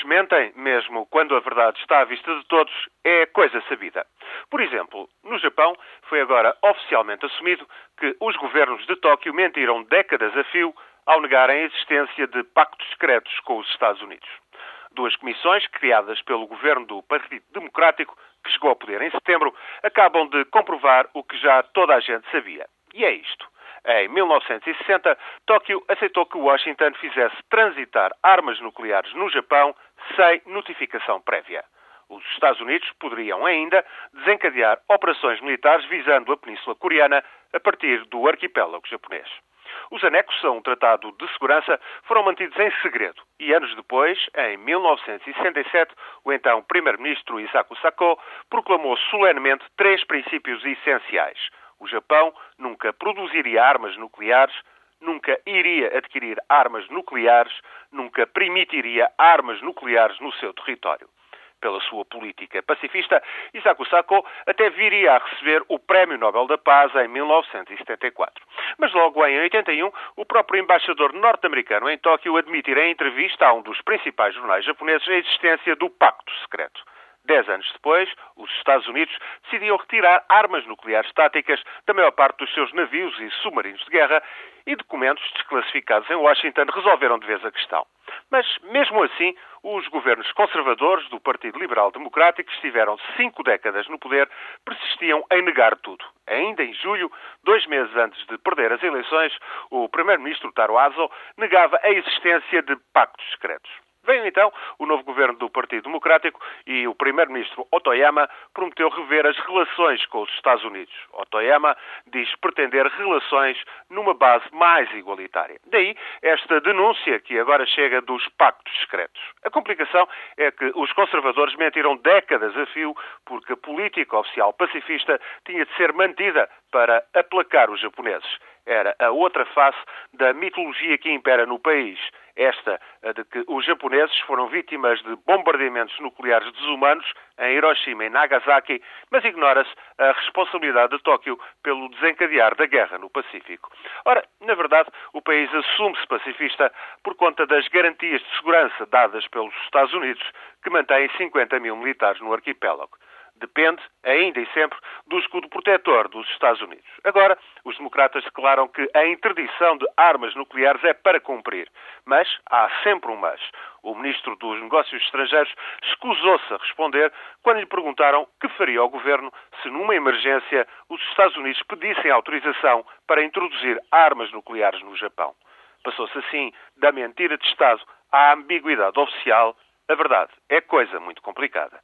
poucos mentem, mesmo quando a verdade está à vista de todos, é coisa sabida. Por exemplo, no Japão foi agora oficialmente assumido que os governos de Tóquio mentiram décadas a fio ao negarem a existência de pactos secretos com os Estados Unidos. Duas comissões, criadas pelo governo do Partido Democrático, que chegou ao poder em setembro, acabam de comprovar o que já toda a gente sabia. E é isto. Em 1960, Tóquio aceitou que Washington fizesse transitar armas nucleares no Japão sem notificação prévia. Os Estados Unidos poderiam ainda desencadear operações militares visando a Península Coreana a partir do arquipélago japonês. Os anexos a um tratado de segurança foram mantidos em segredo e anos depois, em 1967, o então primeiro-ministro Isaku Sako proclamou solenemente três princípios essenciais. O Japão nunca produziria armas nucleares, nunca iria adquirir armas nucleares, nunca permitiria armas nucleares no seu território pela sua política pacifista, Isaku Sako até viria a receber o Prémio Nobel da Paz em 1974. Mas logo em 81, o próprio embaixador norte-americano em Tóquio admitira em entrevista a um dos principais jornais japoneses a existência do Pacto Secreto. Dez anos depois, os Estados Unidos decidiam retirar armas nucleares táticas da maior parte dos seus navios e submarinos de guerra e documentos desclassificados em Washington resolveram de vez a questão. Mas, mesmo assim, os governos conservadores do Partido Liberal Democrático, que estiveram cinco décadas no poder, persistiam em negar tudo. Ainda em julho, dois meses antes de perder as eleições, o primeiro-ministro Taro Aso negava a existência de pactos secretos. Veio então o novo governo do Partido Democrático e o primeiro-ministro Otoyama prometeu rever as relações com os Estados Unidos. Otoyama diz pretender relações numa base mais igualitária. Daí esta denúncia que agora chega dos pactos secretos. A complicação é que os conservadores mentiram décadas a fio porque a política oficial pacifista tinha de ser mantida para aplacar os japoneses. Era a outra face da mitologia que impera no país. Esta, a de que os japoneses foram vítimas de bombardeamentos nucleares desumanos em Hiroshima e Nagasaki, mas ignora-se a responsabilidade de Tóquio pelo desencadear da guerra no Pacífico. Ora, na verdade, o país assume-se pacifista por conta das garantias de segurança dadas pelos Estados Unidos, que mantêm 50 mil militares no arquipélago depende, ainda e sempre, do escudo protetor dos Estados Unidos. Agora, os democratas declaram que a interdição de armas nucleares é para cumprir. Mas há sempre um mas. O ministro dos Negócios Estrangeiros escusou-se a responder quando lhe perguntaram que faria o governo se, numa emergência, os Estados Unidos pedissem autorização para introduzir armas nucleares no Japão. Passou-se assim da mentira de Estado à ambiguidade oficial. A verdade é coisa muito complicada.